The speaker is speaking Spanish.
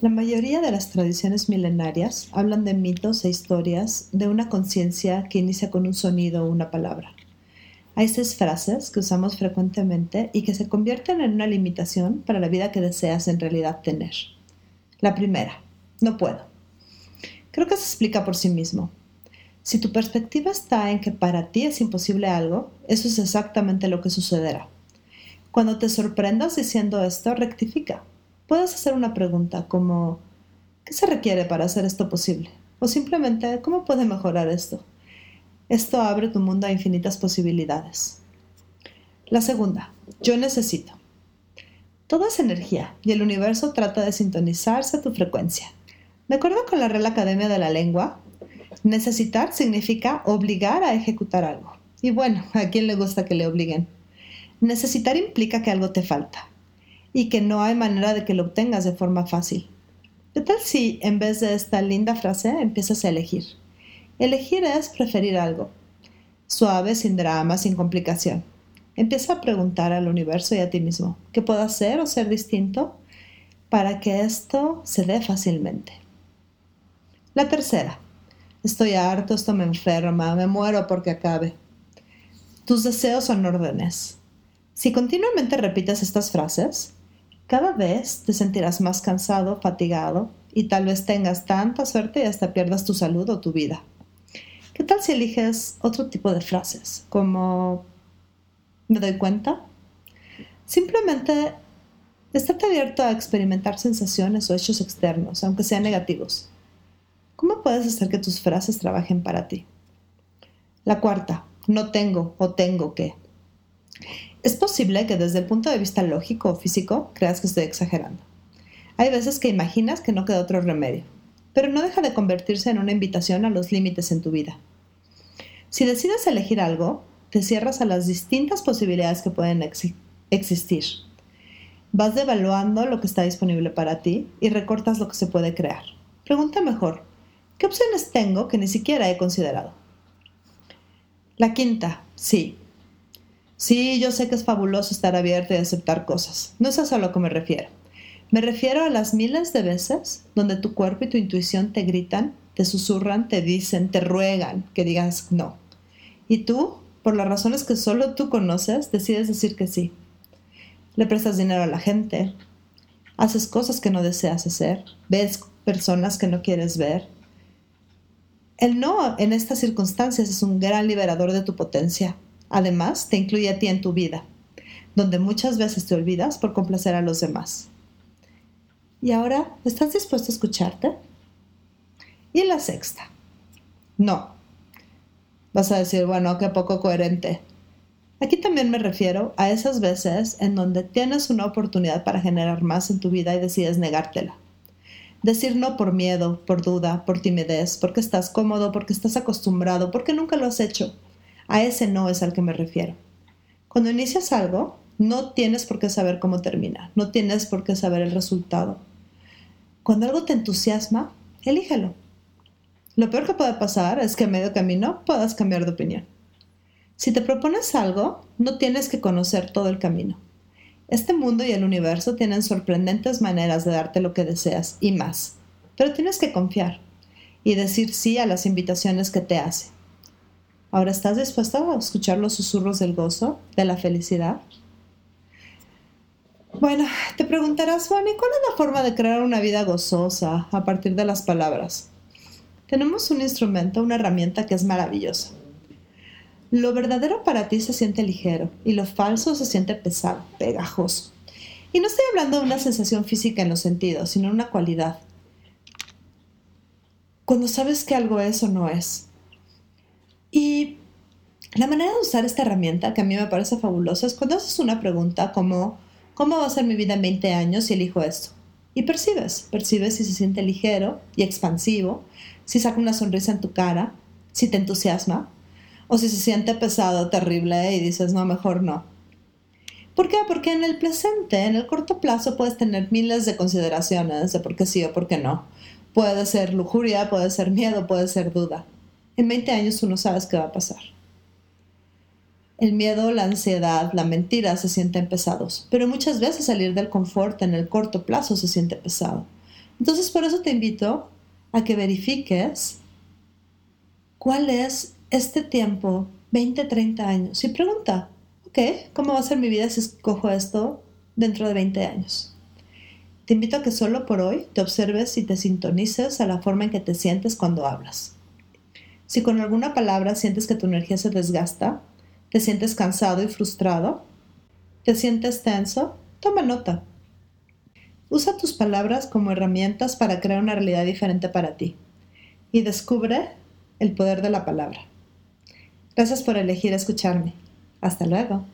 La mayoría de las tradiciones milenarias hablan de mitos e historias de una conciencia que inicia con un sonido o una palabra. Hay seis frases que usamos frecuentemente y que se convierten en una limitación para la vida que deseas en realidad tener. La primera, no puedo. Creo que se explica por sí mismo. Si tu perspectiva está en que para ti es imposible algo, eso es exactamente lo que sucederá. Cuando te sorprendas diciendo esto, rectifica puedes hacer una pregunta como ¿qué se requiere para hacer esto posible? O simplemente ¿cómo puede mejorar esto? Esto abre tu mundo a infinitas posibilidades. La segunda, yo necesito. Todo es energía y el universo trata de sintonizarse a tu frecuencia. De acuerdo con la Real Academia de la Lengua, necesitar significa obligar a ejecutar algo. Y bueno, ¿a quién le gusta que le obliguen? Necesitar implica que algo te falta, y que no hay manera de que lo obtengas de forma fácil. ¿Qué tal si en vez de esta linda frase empiezas a elegir? Elegir es preferir algo. Suave, sin drama, sin complicación. Empieza a preguntar al universo y a ti mismo, ¿qué puedo hacer o ser distinto para que esto se dé fácilmente? La tercera, estoy harto, esto me enferma, me muero porque acabe. Tus deseos son órdenes. Si continuamente repites estas frases, cada vez te sentirás más cansado, fatigado y tal vez tengas tanta suerte y hasta pierdas tu salud o tu vida. ¿Qué tal si eliges otro tipo de frases como ¿me doy cuenta? Simplemente estate abierto a experimentar sensaciones o hechos externos, aunque sean negativos. ¿Cómo puedes hacer que tus frases trabajen para ti? La cuarta, no tengo o tengo que. Es posible que desde el punto de vista lógico o físico creas que estoy exagerando. Hay veces que imaginas que no queda otro remedio, pero no deja de convertirse en una invitación a los límites en tu vida. Si decides elegir algo, te cierras a las distintas posibilidades que pueden existir. Vas devaluando lo que está disponible para ti y recortas lo que se puede crear. Pregunta mejor, ¿qué opciones tengo que ni siquiera he considerado? La quinta, sí, Sí, yo sé que es fabuloso estar abierto y aceptar cosas. No es eso a lo que me refiero. Me refiero a las miles de veces donde tu cuerpo y tu intuición te gritan, te susurran, te dicen, te ruegan que digas no. Y tú, por las razones que solo tú conoces, decides decir que sí. Le prestas dinero a la gente, haces cosas que no deseas hacer, ves personas que no quieres ver. El no en estas circunstancias es un gran liberador de tu potencia Además, te incluye a ti en tu vida, donde muchas veces te olvidas por complacer a los demás. Y ahora, ¿estás dispuesto a escucharte? Y la sexta, no. Vas a decir, bueno, qué poco coherente. Aquí también me refiero a esas veces en donde tienes una oportunidad para generar más en tu vida y decides negártela. Decir no por miedo, por duda, por timidez, porque estás cómodo, porque estás acostumbrado, porque nunca lo has hecho a ese no es al que me refiero. Cuando inicias algo, no tienes por qué saber cómo termina, no tienes por qué saber el resultado. Cuando algo te entusiasma, elígelo. Lo peor que puede pasar es que a medio camino puedas cambiar de opinión. Si te propones algo, no tienes que conocer todo el camino. Este mundo y el universo tienen sorprendentes maneras de darte lo que deseas y más, pero tienes que confiar y decir sí a las invitaciones que te hace. Ahora, ¿estás dispuesto a escuchar los susurros del gozo, de la felicidad? Bueno, te preguntarás, ¿y cuál es la forma de crear una vida gozosa a partir de las palabras? Tenemos un instrumento, una herramienta que es maravillosa. Lo verdadero para ti se siente ligero y lo falso se siente pesado, pegajoso. Y no estoy hablando de una sensación física en los sentidos, sino una cualidad. Cuando sabes que algo es o no es, la manera de usar esta herramienta, que a mí me parece fabulosa, es cuando haces una pregunta como, ¿cómo va a ser mi vida en 20 años si elijo esto? y percibes, percibes si se siente ligero y expansivo, si saca una sonrisa en tu cara, si te entusiasma, o si se siente pesado, terrible y dices, no, mejor no. ¿Por qué? Porque en el presente, en el corto plazo, puedes tener miles de consideraciones de por qué sí o por qué no. Puede ser lujuria, puede ser miedo, puede ser duda. En 20 años tú no sabes qué va a pasar. El miedo, la ansiedad, la mentira se sienten pesados, pero muchas veces salir del confort en el corto plazo se siente pesado. Entonces por eso te invito a que verifiques cuál es este tiempo, 20, 30 años, y pregunta, ok, ¿cómo va a ser mi vida si escojo esto dentro de 20 años? Te invito a que solo por hoy te observes y te sintonices a la forma en que te sientes cuando hablas. Si con alguna palabra sientes que tu energía se desgasta, te sientes cansado y frustrado, te sientes tenso, toma nota. Usa tus palabras como herramientas para crear una realidad diferente para ti y descubre el poder de la palabra. Gracias por elegir escucharme. Hasta luego.